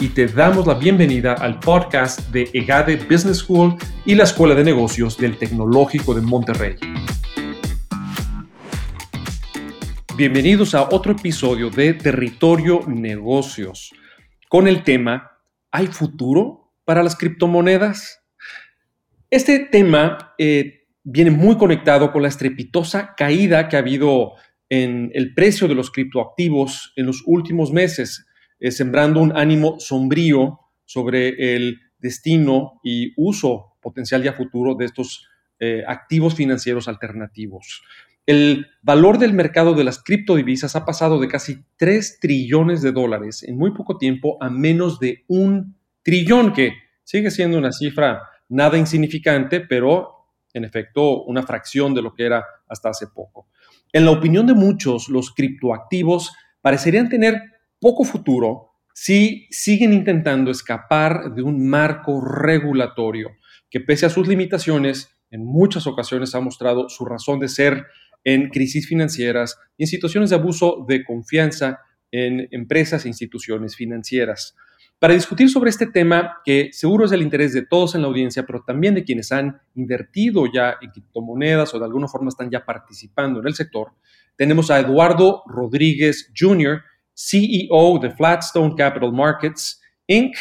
y te damos la bienvenida al podcast de EGADE Business School y la Escuela de Negocios del Tecnológico de Monterrey. Bienvenidos a otro episodio de Territorio Negocios con el tema ¿Hay futuro para las criptomonedas? Este tema eh, viene muy conectado con la estrepitosa caída que ha habido en el precio de los criptoactivos en los últimos meses eh, sembrando un ánimo sombrío sobre el destino y uso potencial y a futuro de estos eh, activos financieros alternativos. El valor del mercado de las criptodivisas ha pasado de casi 3 trillones de dólares en muy poco tiempo a menos de un trillón, que sigue siendo una cifra nada insignificante, pero en efecto una fracción de lo que era hasta hace poco. En la opinión de muchos, los criptoactivos parecerían tener poco futuro si siguen intentando escapar de un marco regulatorio que pese a sus limitaciones, en muchas ocasiones ha mostrado su razón de ser en crisis financieras y en situaciones de abuso de confianza en empresas e instituciones financieras. Para discutir sobre este tema, que seguro es del interés de todos en la audiencia, pero también de quienes han invertido ya en criptomonedas o de alguna forma están ya participando en el sector, tenemos a Eduardo Rodríguez Jr., CEO de Flatstone Capital Markets, Inc.,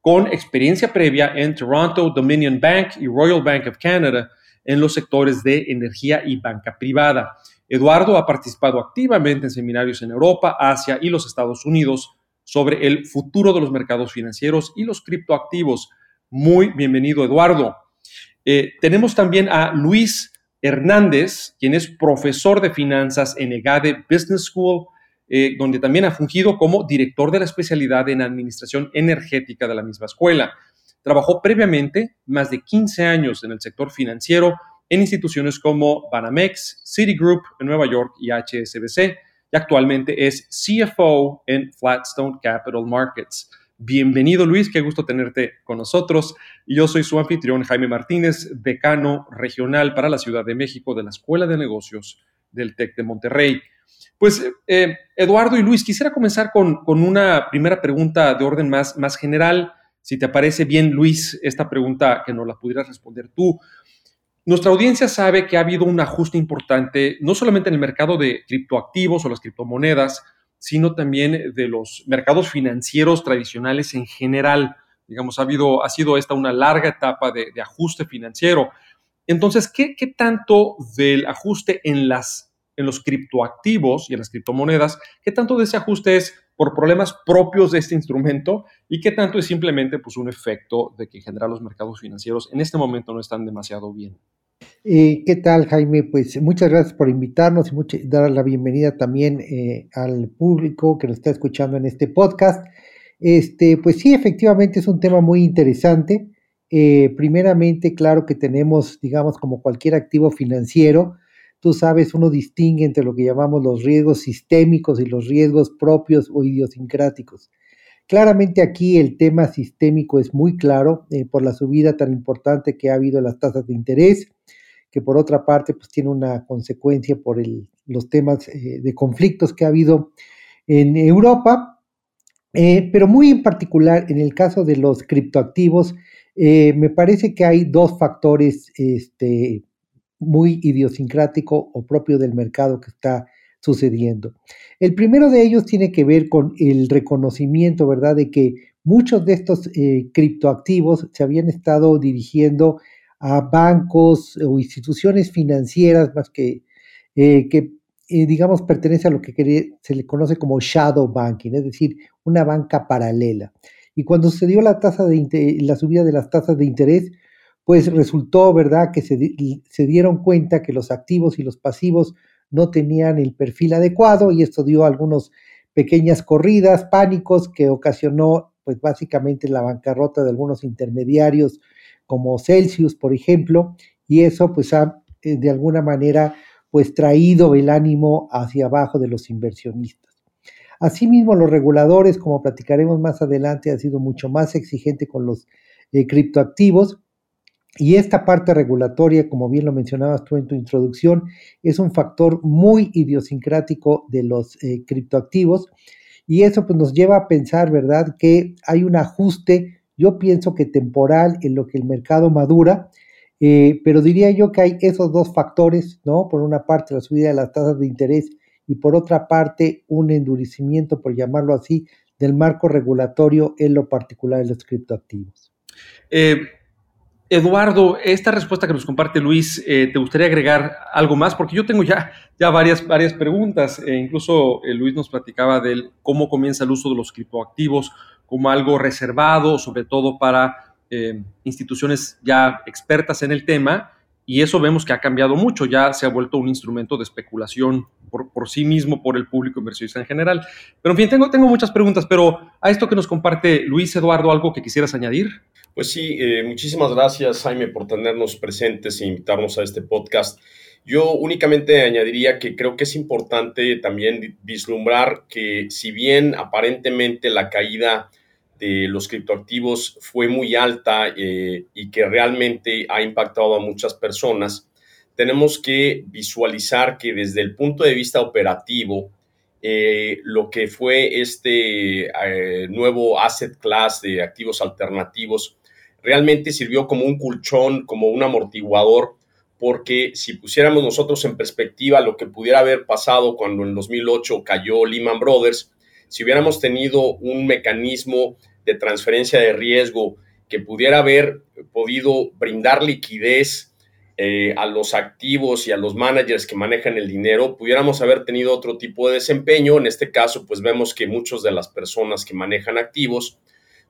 con experiencia previa en Toronto, Dominion Bank y Royal Bank of Canada en los sectores de energía y banca privada. Eduardo ha participado activamente en seminarios en Europa, Asia y los Estados Unidos sobre el futuro de los mercados financieros y los criptoactivos. Muy bienvenido, Eduardo. Eh, tenemos también a Luis Hernández, quien es profesor de finanzas en EGADE Business School eh, donde también ha fungido como director de la especialidad en administración energética de la misma escuela. Trabajó previamente más de 15 años en el sector financiero en instituciones como Banamex, Citigroup en Nueva York y HSBC, y actualmente es CFO en Flatstone Capital Markets. Bienvenido Luis, qué gusto tenerte con nosotros. Yo soy su anfitrión Jaime Martínez, decano regional para la Ciudad de México de la Escuela de Negocios del TEC de Monterrey. Pues, eh, Eduardo y Luis, quisiera comenzar con, una primera pregunta de orden más, más general. Si te parece bien, Luis, esta pregunta que nos la pudieras responder tú. Nuestra audiencia sabe que ha habido un ajuste importante, no solamente en el mercado de criptoactivos o las criptomonedas, sino también de los mercados financieros tradicionales en general. Digamos, ha, habido, ha sido esta una larga etapa de, ajuste financiero. Entonces, ¿qué, ¿qué, tanto del ajuste en los criptoactivos y en las criptomonedas, qué tanto de ese ajuste es por problemas propios de este instrumento y qué tanto es simplemente pues, un efecto de que en general los mercados financieros en este momento no están demasiado bien. Eh, ¿Qué tal, Jaime? Pues muchas gracias por invitarnos y dar la bienvenida también eh, al público que nos está escuchando en este podcast. Este, pues sí, efectivamente es un tema muy interesante. Eh, primeramente, claro que tenemos, digamos, como cualquier activo financiero, tú sabes, uno distingue entre lo que llamamos los riesgos sistémicos y los riesgos propios o idiosincráticos. Claramente aquí el tema sistémico es muy claro eh, por la subida tan importante que ha habido en las tasas de interés, que por otra parte pues tiene una consecuencia por los temas eh, de conflictos que ha habido en Europa, pero muy en particular en el caso de los criptoactivos, me parece que hay dos factores este, muy idiosincrático o propio del mercado que está sucediendo. El primero de ellos tiene que ver con el reconocimiento, ¿verdad?, de que muchos de estos eh, criptoactivos se habían estado dirigiendo a bancos o instituciones financieras más que, eh, que eh, digamos, pertenece a lo que se le conoce como shadow banking, es decir, una banca paralela. Y cuando se dio la, tasa de la subida de las tasas de interés, pues resultó, ¿verdad?, que se, se, dieron cuenta que los activos y los pasivos no tenían el perfil adecuado y esto dio algunas pequeñas corridas, pánicos que ocasionó pues básicamente la bancarrota de algunos intermediarios como Celsius, por ejemplo, y eso pues ha eh, de alguna manera pues traído el ánimo hacia abajo de los inversionistas. Asimismo, los reguladores, como platicaremos más adelante, han sido mucho más exigentes con los eh, criptoactivos. Y esta parte regulatoria, como bien lo mencionabas tú en tu introducción, es un factor muy idiosincrático de los eh, criptoactivos. Y eso pues, nos lleva a pensar, ¿verdad?, que hay un ajuste, yo pienso que temporal, en lo que el mercado madura, eh, pero diría yo que hay esos dos factores, ¿no? Por una parte, la subida de las tasas de interés y por otra parte un endurecimiento, por llamarlo así, del marco regulatorio en lo particular de los criptoactivos. Eh, Eduardo, esta respuesta que nos comparte Luis, eh, ¿te gustaría agregar algo más? Porque yo tengo ya, ya varias, varias preguntas. E incluso eh, Luis nos platicaba de cómo comienza el uso de los criptoactivos como algo reservado, sobre todo para instituciones ya expertas en el tema y eso vemos que ha cambiado mucho, ya se ha vuelto un instrumento de especulación por, por sí mismo, por el público inversionista en general. Pero en fin, tengo, tengo muchas preguntas, pero a esto que nos comparte Luis Eduardo, ¿algo que quisieras añadir? Pues sí, eh, muchísimas gracias Jaime por tenernos presentes e invitarnos a este podcast. Yo únicamente añadiría que creo que es importante también vislumbrar que si bien aparentemente la caída de los criptoactivos fue muy alta eh, y que realmente ha impactado a muchas personas, tenemos que visualizar que desde el punto de vista operativo, eh, lo que fue este eh, nuevo asset class de activos alternativos realmente sirvió como un colchón, como un amortiguador, porque si pusiéramos nosotros en perspectiva lo que pudiera haber pasado cuando en 2008 cayó Lehman Brothers, si hubiéramos tenido un mecanismo de transferencia de riesgo que pudiera haber podido brindar liquidez eh, a los activos y a los managers que manejan el dinero, pudiéramos haber tenido otro tipo de desempeño. En este caso, pues vemos que muchas de las personas que manejan activos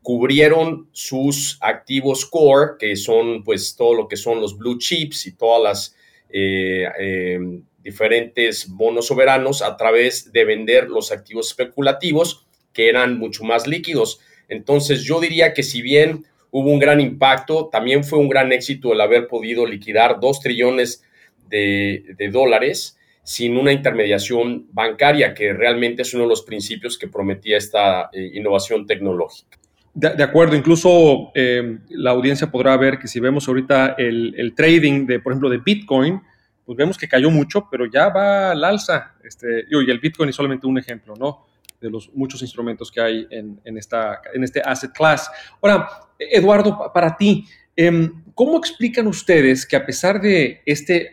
cubrieron sus activos core, que son pues todo lo que son los blue chips y todas las eh, eh, diferentes bonos soberanos a través de vender los activos especulativos que eran mucho más líquidos. Entonces yo diría que si bien hubo un gran impacto, también fue un gran éxito el haber podido liquidar dos trillones de, dólares sin una intermediación bancaria, que realmente es uno de los principios que prometía esta eh, innovación tecnológica. De, acuerdo, incluso eh, la audiencia podrá ver que si vemos ahorita el, trading de, por ejemplo, de Bitcoin, pues vemos que cayó mucho, pero ya va al alza. Este, y el Bitcoin es solamente un ejemplo, ¿no? De los muchos instrumentos que hay en, en, esta, en este asset class. Ahora, Eduardo, para ti, em, ¿cómo explican ustedes que a pesar de este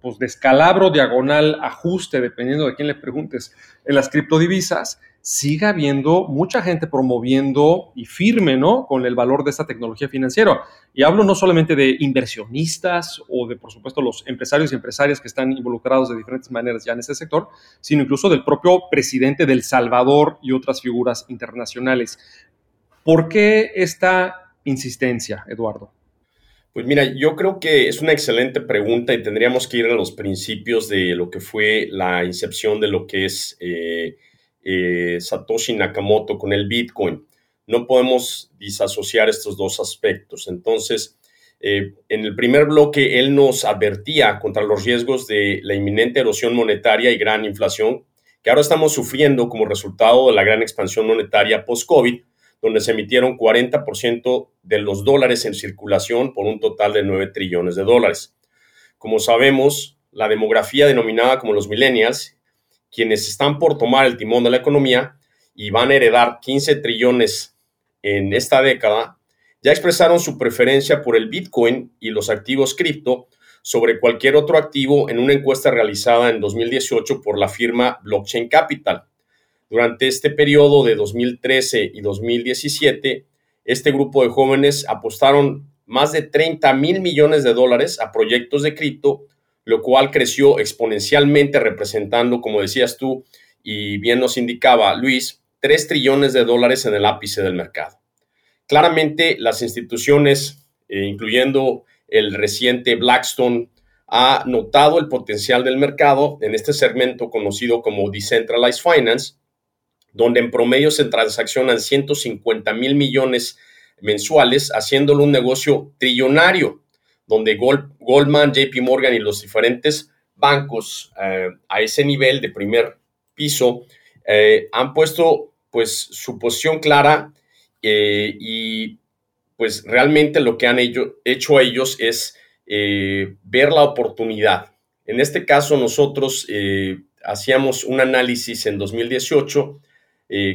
pues, descalabro diagonal ajuste, dependiendo de quién le preguntes, en las criptodivisas, siga habiendo mucha gente promoviendo y firme, ¿no? Con el valor de esta tecnología financiera. Y hablo no solamente de inversionistas o de, por supuesto, los empresarios y empresarias que están involucrados de diferentes maneras ya en este sector, sino incluso del propio presidente del Salvador y otras figuras internacionales. ¿Por qué esta insistencia, Eduardo? Pues mira, yo creo que es una excelente pregunta y tendríamos que ir a los principios de lo que fue la incepción de lo que es eh, eh, Satoshi Nakamoto con el Bitcoin. No podemos disasociar estos dos aspectos. Entonces, eh, en el primer bloque, él nos advertía contra los riesgos de la inminente erosión monetaria y gran inflación que ahora estamos sufriendo como resultado de la gran expansión monetaria post-COVID, donde se emitieron 40% de los dólares en circulación por un total de 9 trillones de dólares. Como sabemos, la demografía denominada como los millennials quienes están por tomar el timón de la economía y van a heredar 15 trillones en esta década, ya expresaron su preferencia por el Bitcoin y los activos cripto sobre cualquier otro activo en una encuesta realizada en 2018 por la firma Blockchain Capital. Durante este periodo de 2013 y 2017, este grupo de jóvenes apostaron más de 30 mil millones de dólares a proyectos de cripto lo cual creció exponencialmente representando, como decías tú y bien nos indicaba Luis, 3 trillones de dólares en el ápice del mercado. Claramente las instituciones, eh, incluyendo el reciente Blackstone, ha notado el potencial del mercado en este segmento conocido como Decentralized Finance donde en promedio se transaccionan 150 mil millones mensuales, haciéndolo un negocio trillonario, donde Goldman, JP Morgan y los diferentes bancos eh, a ese nivel de primer piso eh, han puesto pues su posición clara eh, y pues realmente lo que han hecho ellos es ver la oportunidad. En este caso nosotros hacíamos un análisis en 2018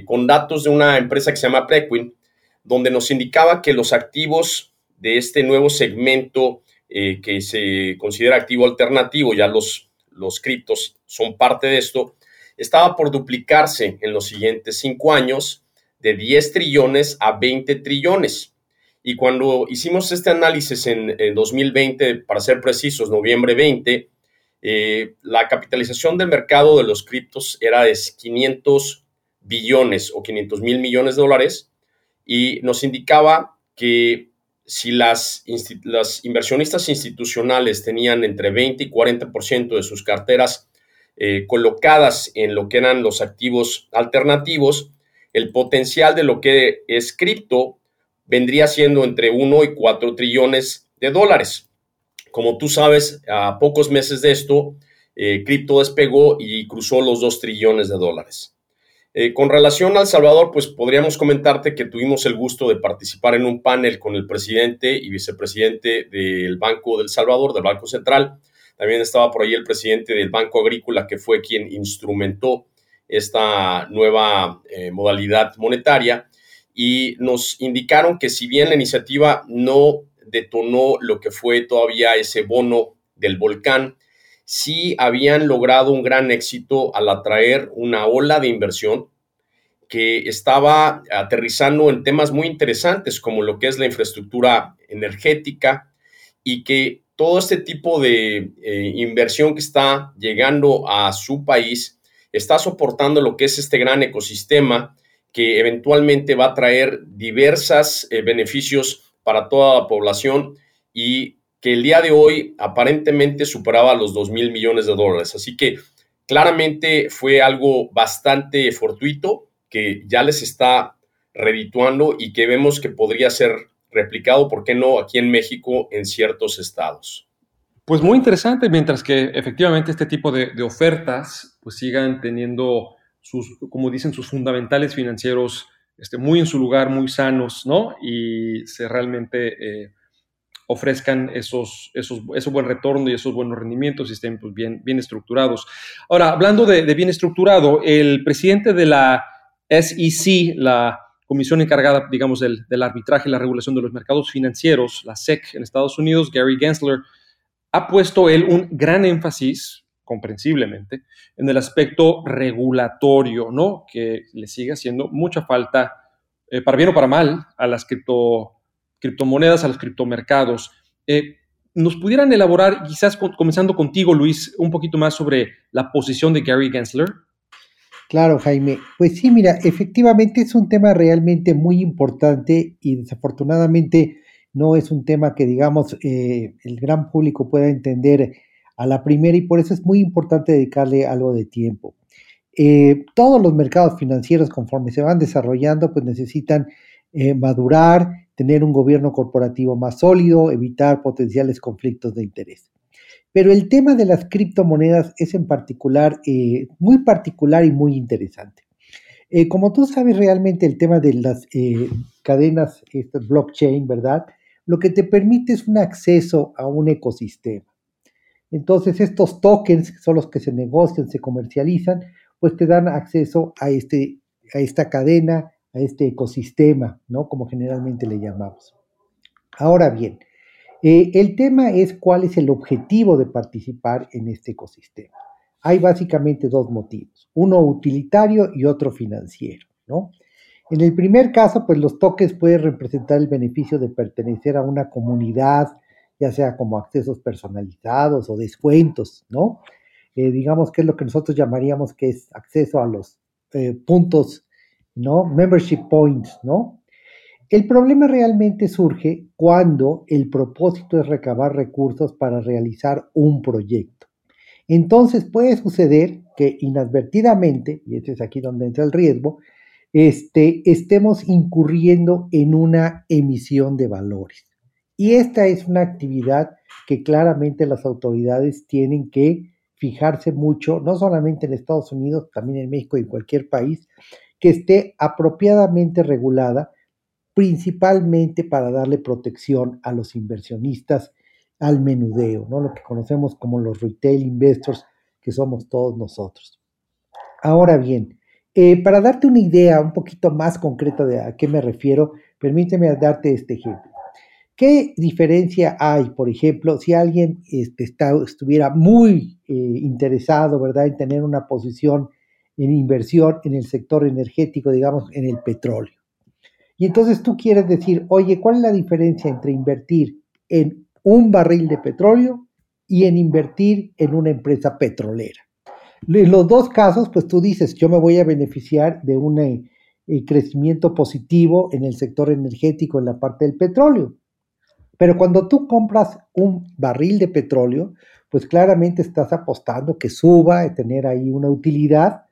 con datos de una empresa que se llama Prequin, donde nos indicaba que los activos de este nuevo segmento eh, que se considera activo alternativo, ya los, los criptos son parte de esto, estaba por duplicarse en los siguientes cinco años de 10 trillones a 20 trillones. Y cuando hicimos este análisis en, 2020, para ser precisos, noviembre 20, eh, la capitalización del mercado de los criptos era de 500 billones o 500 mil millones de dólares y nos indicaba que si las, inversionistas institucionales tenían entre 20 y 40% de sus carteras eh, colocadas en lo que eran los activos alternativos, el potencial de lo que es cripto vendría siendo entre 1 y 4 trillones de dólares. Como tú sabes, a pocos meses de esto, eh, cripto despegó y cruzó los 2 trillones de dólares. Eh, con relación al Salvador, pues podríamos comentarte que tuvimos el gusto de participar en un panel con el presidente y vicepresidente del Banco del Salvador, del Banco Central. También estaba por ahí el presidente del Banco Agrícola, que fue quien instrumentó esta nueva eh, modalidad monetaria. Y nos indicaron que si bien la iniciativa no detonó lo que fue todavía ese bono del volcán, sí habían logrado un gran éxito al atraer una ola de inversión que estaba aterrizando en temas muy interesantes como lo que es la infraestructura energética y que todo este tipo de eh, inversión que está llegando a su país está soportando lo que es este gran ecosistema que eventualmente va a traer diversos eh, beneficios para toda la población y que el día de hoy aparentemente superaba los 2 mil millones de dólares. Así que claramente fue algo bastante fortuito que ya les está redituando y que vemos que podría ser replicado, ¿por qué no?, aquí en México en ciertos estados. Pues muy interesante, mientras que efectivamente este tipo de, ofertas pues sigan teniendo sus, como dicen, sus fundamentales financieros este, muy en su lugar, muy sanos, ¿no? Y se realmente... Eh, ofrezcan esos, esos, ese buen retorno y esos buenos rendimientos y estén pues, bien, bien estructurados. Ahora, hablando de, bien estructurado, el presidente de la SEC, la comisión encargada, digamos, del, del, arbitraje y la regulación de los mercados financieros, la SEC en Estados Unidos, Gary Gensler, ha puesto él un gran énfasis, comprensiblemente, en el aspecto regulatorio, ¿no? Que le sigue haciendo mucha falta, eh, para bien o para mal, a las cripto criptomonedas, a los criptomercados. Eh, ¿Nos pudieran elaborar, quizás comenzando contigo, Luis, un poquito más sobre la posición de Gary Gensler? Claro, Jaime. Pues sí, mira, efectivamente es un tema realmente muy importante y desafortunadamente no es un tema que, digamos, eh, el gran público pueda entender a la primera y por eso es muy importante dedicarle algo de tiempo. Eh, todos los mercados financieros, conforme se van desarrollando, pues necesitan madurar, tener un gobierno corporativo más sólido, evitar potenciales conflictos de interés. Pero el tema de las criptomonedas es en particular eh, muy particular y muy interesante. Eh, como tú sabes realmente el tema de las eh, cadenas blockchain, ¿verdad? Lo que te permite es un acceso a un ecosistema. Entonces estos tokens, que son los que se negocian, se comercializan, pues te dan acceso a, este, a esta cadena, a este ecosistema, ¿no? Como generalmente le llamamos. Ahora bien, eh, el tema es cuál es el objetivo de participar en este ecosistema. Hay básicamente dos motivos, uno utilitario y otro financiero, ¿no? En el primer caso, pues los toques pueden representar el beneficio de pertenecer a una comunidad, ya sea como accesos personalizados o descuentos, ¿no? Eh, digamos que es lo que nosotros llamaríamos que es acceso a los eh, puntos ¿no? Membership points, ¿no? El problema realmente surge cuando el propósito es recabar recursos para realizar un proyecto. Entonces puede suceder que inadvertidamente, y este es aquí donde entra el riesgo, este, estemos incurriendo en una emisión de valores. Y esta es una actividad que claramente las autoridades tienen que fijarse mucho, no solamente en Estados Unidos, también en México y en cualquier país, que esté apropiadamente regulada, principalmente para darle protección a los inversionistas al menudeo, ¿no? lo que conocemos como los retail investors, que somos todos nosotros. Ahora bien, eh, para darte una idea un poquito más concreta de a qué me refiero, permíteme darte este ejemplo. ¿Qué diferencia hay, por ejemplo, si alguien este, estuviera muy eh, interesado, ¿verdad?, en tener una posición en inversión en el sector energético, digamos, en el petróleo. Y entonces tú quieres decir, oye, ¿cuál es la diferencia entre invertir en un barril de petróleo y en invertir en una empresa petrolera? En los dos casos, pues tú dices, yo me voy a beneficiar de un eh, crecimiento positivo en el sector energético, en la parte del petróleo. Pero cuando tú compras un barril de petróleo, pues claramente estás apostando que suba, tener ahí una utilidad,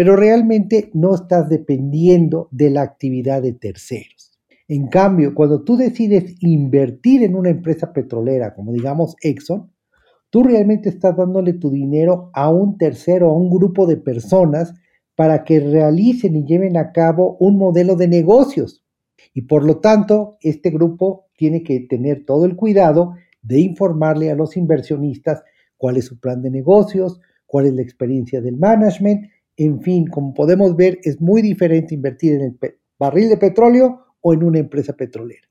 pero realmente no estás dependiendo de la actividad de terceros. En cambio, cuando tú decides invertir en una empresa petrolera, como digamos Exxon, tú realmente estás dándole tu dinero a un tercero, a un grupo de personas para que realicen y lleven a cabo un modelo de negocios. Y por lo tanto, este grupo tiene que tener todo el cuidado de informarle a los inversionistas cuál es su plan de negocios, cuál es la experiencia del management, en fin, como podemos ver, es muy diferente invertir en el barril de petróleo o en una empresa petrolera.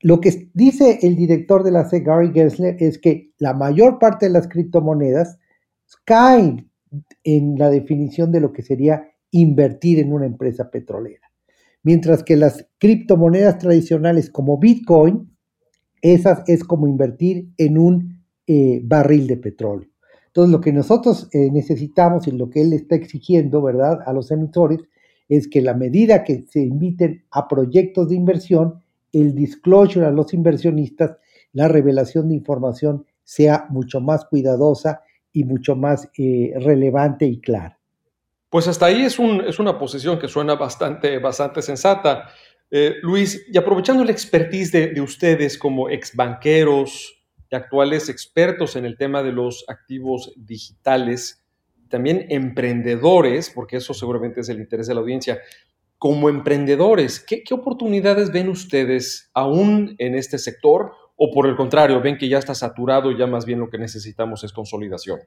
Lo que dice el director de la SEC, Gary Gensler, es que la mayor parte de las criptomonedas caen en la definición de lo que sería invertir en una empresa petrolera mientras que las criptomonedas tradicionales como Bitcoin, esas es como invertir en un eh, barril de petróleo. Entonces, lo que nosotros eh, necesitamos y lo que él está exigiendo, ¿verdad?, a los emisores, es que la medida que se inviten a proyectos de inversión, el disclosure a los inversionistas, la revelación de información sea mucho más cuidadosa y mucho más eh, relevante y clara. Pues hasta ahí es, una posición que suena bastante, bastante sensata. Eh, Luis, y aprovechando la expertise de, ustedes como ex banqueros y actuales expertos en el tema de los activos digitales, también emprendedores, porque eso seguramente es el interés de la audiencia, como emprendedores, ¿qué, qué oportunidades ven ustedes aún en este sector? ¿O por el contrario, ven que ya está saturado y ya más bien lo que necesitamos es consolidación?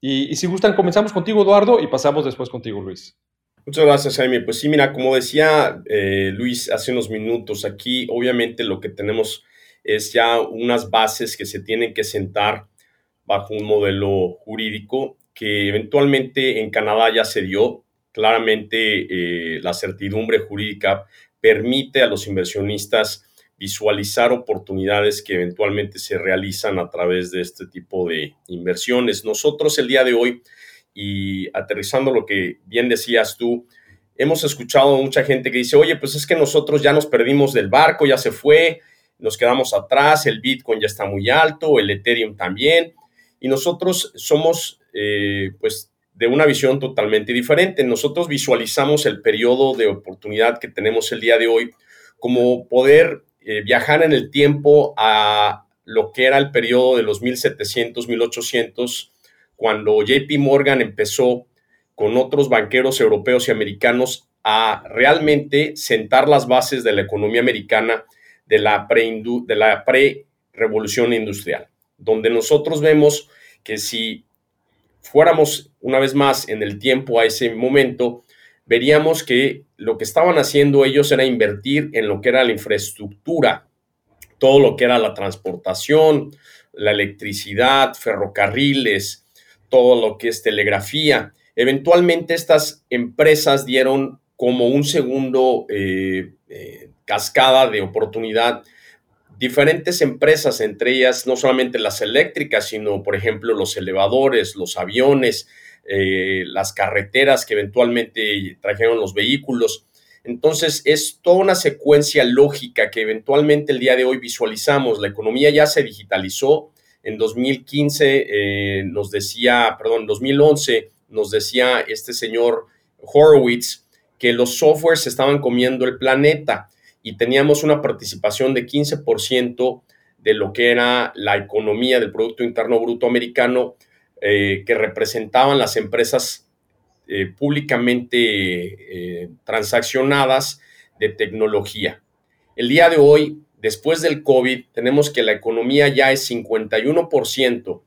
Y, si gustan, comenzamos contigo, Eduardo, y pasamos después contigo, Luis. Muchas gracias, Jaime. Pues sí, mira, como decía eh, Luis hace unos minutos, aquí obviamente lo que tenemos es ya unas bases que se tienen que sentar bajo un modelo jurídico que eventualmente en Canadá ya se dio. Claramente eh, la certidumbre jurídica permite a los inversionistas visualizar oportunidades que eventualmente se realizan a través de este tipo de inversiones. Nosotros el día de hoy, y aterrizando lo que bien decías tú, hemos escuchado mucha gente que dice, oye, pues es que nosotros ya nos perdimos del barco, ya se fue, nos quedamos atrás, el Bitcoin ya está muy alto, el Ethereum también, y nosotros somos, eh, pues, de una visión totalmente diferente. Nosotros visualizamos el periodo de oportunidad que tenemos el día de hoy como poder eh, viajar en el tiempo a lo que era el periodo de los 1700, 1800, cuando JP Morgan empezó con otros banqueros europeos y americanos a realmente sentar las bases de la economía americana de la pre-revolución industrial, donde nosotros vemos que si fuéramos una vez más en el tiempo a ese momento, veríamos que lo que estaban haciendo ellos era invertir en lo que era la infraestructura, todo lo que era la transportación, la electricidad, ferrocarriles, todo lo que es telegrafía. Eventualmente estas empresas dieron como un segundo eh, eh, cascada de oportunidad diferentes empresas, entre ellas no solamente las eléctricas, sino por ejemplo los elevadores, los aviones, eh, las carreteras que eventualmente trajeron los vehículos. Entonces es toda una secuencia lógica que eventualmente el día de hoy visualizamos. La economía ya se digitalizó, En 2015 eh, nos decía, perdón, 2011 nos decía este señor Horowitz que los softwares estaban comiendo el planeta y teníamos una participación de 15% de lo que era la economía del Producto Interno Bruto americano eh, que representaban las empresas eh, públicamente transaccionadas de tecnología. El día de hoy después del COVID, tenemos que la economía ya es 51%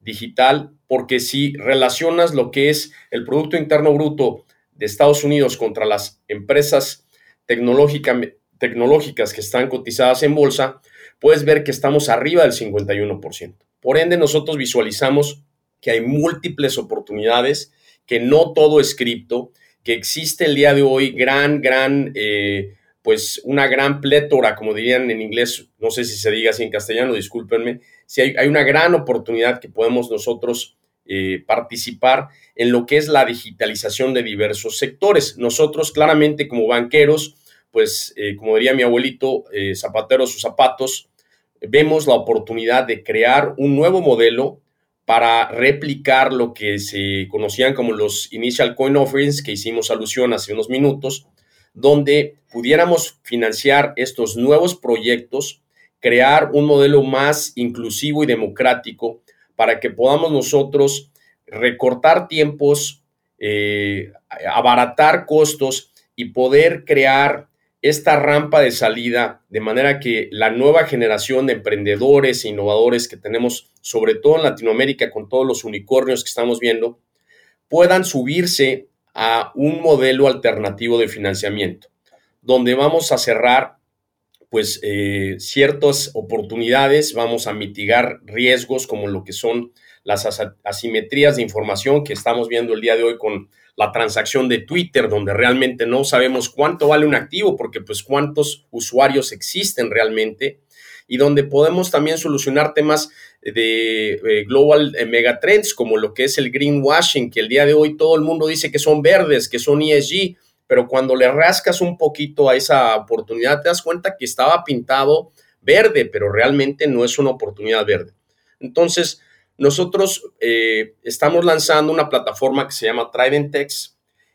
digital, porque si relacionas lo que es el Producto Interno Bruto de Estados Unidos contra las empresas tecnológicas que están cotizadas en bolsa, puedes ver que estamos arriba del 51%. Por ende, nosotros visualizamos que hay múltiples oportunidades, que no todo es cripto, que existe el día de hoy gran, gran eh, pues una gran plétora, como dirían en inglés, no sé si se diga así en castellano, discúlpenme, si hay, una gran oportunidad que podemos nosotros eh, participar en lo que es la digitalización de diversos sectores. Nosotros claramente como banqueros, pues eh, como diría mi abuelito, eh, zapateros sus zapatos, vemos la oportunidad de crear un nuevo modelo para replicar lo que se conocían como los initial coin offerings que hicimos alusión hace unos minutos, donde pudiéramos financiar estos nuevos proyectos, crear un modelo más inclusivo y democrático para que podamos nosotros recortar tiempos, eh, abaratar costos y poder crear esta rampa de salida de manera que la nueva generación de emprendedores e innovadores que tenemos, sobre todo en Latinoamérica con todos los unicornios que estamos viendo, puedan subirse a un modelo alternativo de financiamiento, donde vamos a cerrar pues eh, ciertas oportunidades, vamos a mitigar riesgos como lo que son las asimetrías de información que estamos viendo el día de hoy con la transacción de Twitter, donde realmente no sabemos cuánto vale un activo, porque pues cuántos usuarios existen realmente, y donde podemos también solucionar temas de eh, global eh, megatrends como lo que es el greenwashing, que el día de hoy todo el mundo dice que son verdes, que son ESG, pero cuando le rascas un poquito a esa oportunidad te das cuenta que estaba pintado verde, pero realmente no es una oportunidad verde. Entonces, nosotros eh, estamos lanzando una plataforma que se llama Tridentex,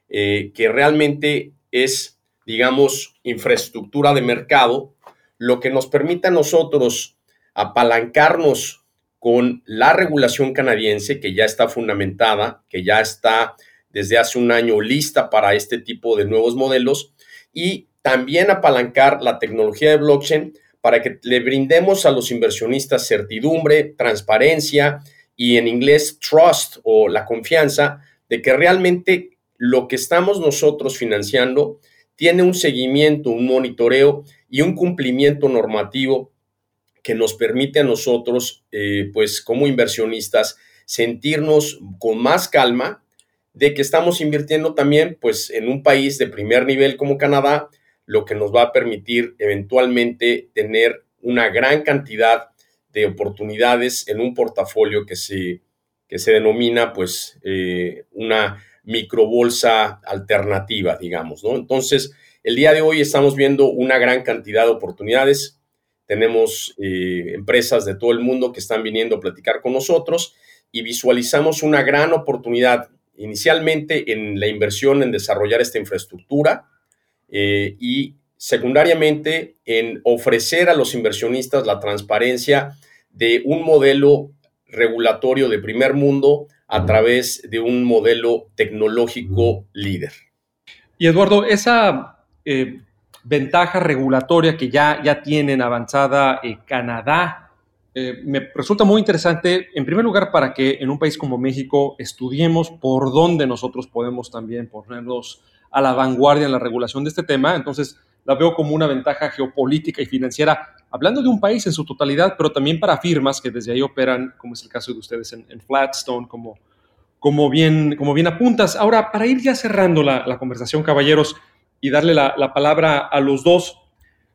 que realmente es, digamos, infraestructura de mercado, lo que nos permite a nosotros apalancarnos con la regulación canadiense que ya está fundamentada, que ya está desde hace un año lista para este tipo de nuevos modelos y también apalancar la tecnología de blockchain para que le brindemos a los inversionistas certidumbre, transparencia y en inglés trust o la confianza de que realmente lo que estamos nosotros financiando tiene un seguimiento, un monitoreo y un cumplimiento normativo que nos permite a nosotros, eh, pues como inversionistas, sentirnos con más calma de que estamos invirtiendo también, pues en un país de primer nivel como Canadá, lo que nos va a permitir eventualmente tener una gran cantidad de oportunidades en un portafolio que se, que se denomina pues eh, una microbolsa alternativa, digamos, ¿no? Entonces, el día de hoy estamos viendo una gran cantidad de oportunidades tenemos eh, empresas de todo el mundo que están viniendo a platicar con nosotros y visualizamos una gran oportunidad inicialmente en la inversión en desarrollar esta infraestructura eh, y secundariamente en ofrecer a los inversionistas la transparencia de un modelo regulatorio de primer mundo a través de un modelo tecnológico líder. Y Eduardo, esa eh, ventaja regulatoria que ya, ya tienen avanzada eh, Canadá. Eh, me resulta muy interesante, en primer lugar, para que en un país como México estudiemos por dónde nosotros podemos también ponernos a la vanguardia en la regulación de este tema. Entonces, la veo como una ventaja geopolítica y financiera, hablando de un país en su totalidad, pero también para firmas que desde ahí operan, como es el caso de ustedes en, Flatstone, como, como, bien, como bien apuntas. Ahora, para ir ya cerrando la, conversación, caballeros, y darle la, palabra a los dos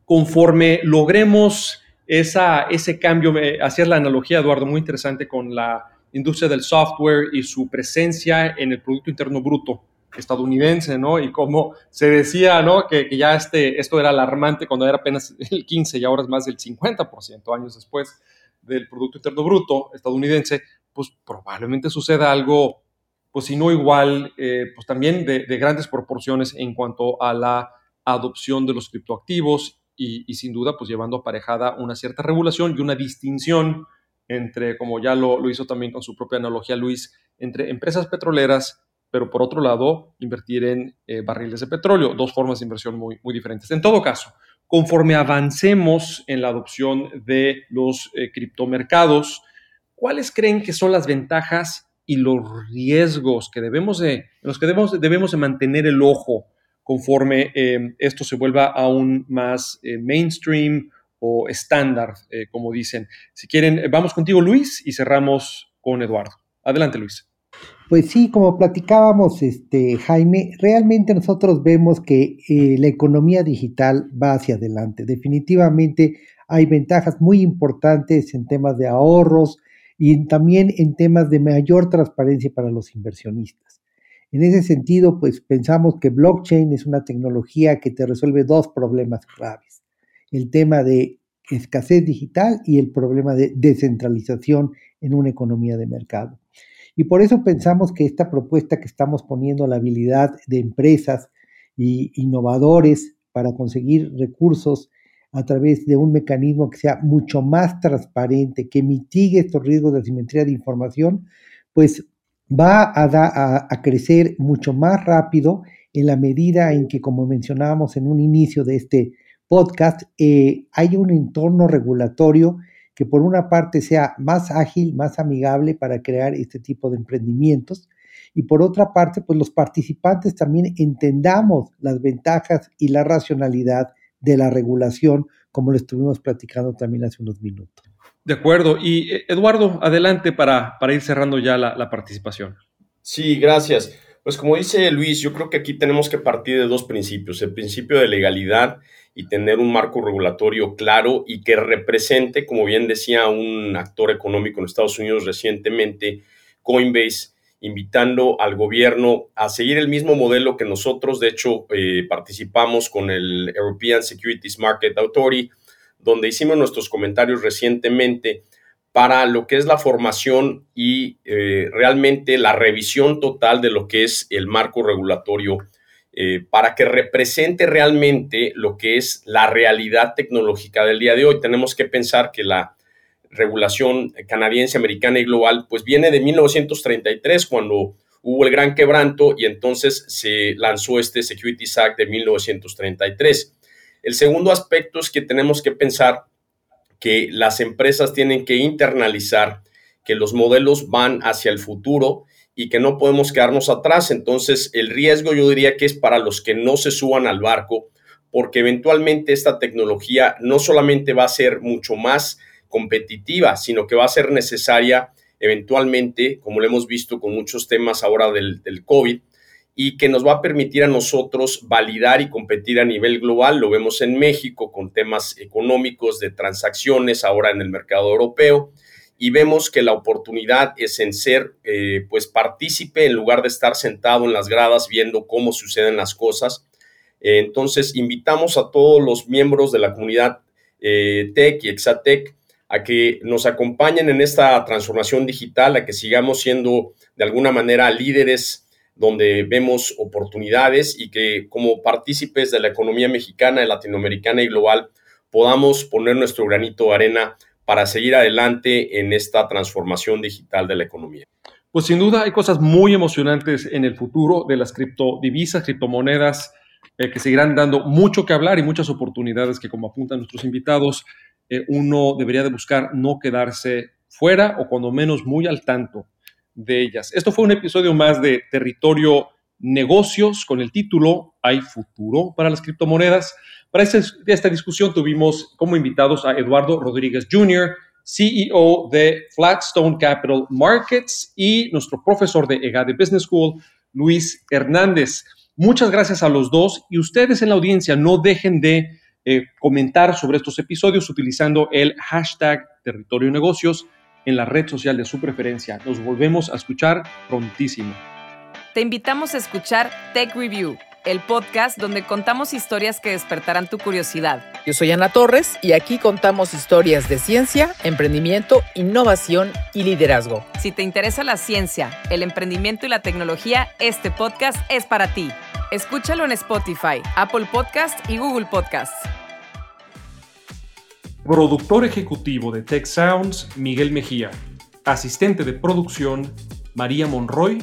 conforme logremos esa, ese cambio. Hacías la analogía, Eduardo, muy interesante con la industria del software y su presencia en el Producto Interno Bruto estadounidense, ¿no? Y como se decía, ¿no? Que, ya este, esto era alarmante cuando era apenas el 15 y ahora es más del 50% años después del Producto Interno Bruto estadounidense, pues probablemente suceda algo, pues si no igual, eh, pues también de, grandes proporciones en cuanto a la adopción de los criptoactivos y, sin duda, pues llevando aparejada una cierta regulación y una distinción entre, como ya lo, hizo también con su propia analogía Luis, entre empresas petroleras, pero por otro lado, invertir en eh, barriles de petróleo, dos formas de inversión muy, muy diferentes. En todo caso, conforme avancemos en la adopción de los eh, criptomercados, ¿cuáles creen que son las ventajas y los riesgos que debemos de, en los que debemos, debemos de mantener el ojo conforme eh, esto se vuelva aún más mainstream o estándar, eh, como dicen. Si quieren, eh, vamos contigo, Luis, y cerramos con Eduardo. Adelante, Luis. Pues sí, como platicábamos, este, Jaime, realmente nosotros vemos que eh, la economía digital va hacia adelante. Definitivamente hay ventajas muy importantes en temas de ahorros y también en temas de mayor transparencia para los inversionistas. En ese sentido, pues pensamos que blockchain es una tecnología que te resuelve dos problemas graves el tema de escasez digital y el problema de descentralización en una economía de mercado. Y por eso pensamos que esta propuesta que estamos poniendo la habilidad de empresas y innovadores para conseguir recursos a través de un mecanismo que sea mucho más transparente, que mitigue estos riesgos de asimetría de información, pues va a, a crecer mucho más rápido en la medida en que, como mencionábamos en un inicio de este podcast, eh, hay un entorno regulatorio que por una parte sea más ágil, más amigable para crear este tipo de emprendimientos y por otra parte, pues los participantes también entendamos las ventajas y la racionalidad de la regulación, como lo estuvimos platicando también hace unos minutos. De acuerdo. Y eh, Eduardo, adelante para, para ir cerrando ya la, la participación. Sí, gracias. Pues como dice Luis, yo creo que aquí tenemos que partir de dos principios. El principio de legalidad y tener un marco regulatorio claro y que represente, como bien decía un actor económico en Estados Unidos recientemente, Coinbase, invitando al gobierno a seguir el mismo modelo que nosotros, de hecho, eh, participamos con el European Securities Market Authority, donde hicimos nuestros comentarios recientemente para lo que es la formación y eh, realmente la revisión total de lo que es el marco regulatorio eh, para que represente realmente lo que es la realidad tecnológica del día de hoy. Tenemos que pensar que la regulación canadiense, americana y global, pues viene de 1933, cuando hubo el gran quebranto y entonces se lanzó este Securities Act de 1933. El segundo aspecto es que tenemos que pensar que las empresas tienen que internalizar que los modelos van hacia el futuro y que no podemos quedarnos atrás. Entonces, el riesgo yo diría que es para los que no se suban al barco, porque eventualmente esta tecnología no solamente va a ser mucho más competitiva, sino que va a ser necesaria eventualmente, como lo hemos visto con muchos temas ahora del, del COVID, y que nos va a permitir a nosotros validar y competir a nivel global. Lo vemos en México con temas económicos de transacciones, ahora en el mercado europeo y vemos que la oportunidad es en ser eh, pues partícipe en lugar de estar sentado en las gradas viendo cómo suceden las cosas. Eh, entonces invitamos a todos los miembros de la comunidad eh, Tech y Exatec a que nos acompañen en esta transformación digital, a que sigamos siendo de alguna manera líderes donde vemos oportunidades y que como partícipes de la economía mexicana, latinoamericana y global podamos poner nuestro granito de arena para seguir adelante en esta transformación digital de la economía? Pues sin duda hay cosas muy emocionantes en el futuro de las criptodivisas, criptomonedas, eh, que seguirán dando mucho que hablar y muchas oportunidades que, como apuntan nuestros invitados, eh, uno debería de buscar no quedarse fuera o cuando menos muy al tanto de ellas. Esto fue un episodio más de Territorio Negocios con el título ¿Hay futuro para las criptomonedas? Para esta, discusión tuvimos como invitados a Eduardo Rodríguez Jr., CEO de Flatstone Capital Markets y nuestro profesor de EGADE Business School, Luis Hernández. Muchas gracias a los dos y ustedes en la audiencia no dejen de eh, comentar sobre estos episodios utilizando el hashtag Territorio Negocios en la red social de su preferencia. Nos volvemos a escuchar prontísimo. Te invitamos a escuchar Tech Review el podcast donde contamos historias que despertarán tu curiosidad. Yo soy Ana Torres y aquí contamos historias de ciencia, emprendimiento, innovación y liderazgo. Si te interesa la ciencia, el emprendimiento y la tecnología, este podcast es para ti. Escúchalo en Spotify, Apple Podcast y Google Podcast. Productor ejecutivo de Tech Sounds, Miguel Mejía. Asistente de producción, María Monroy.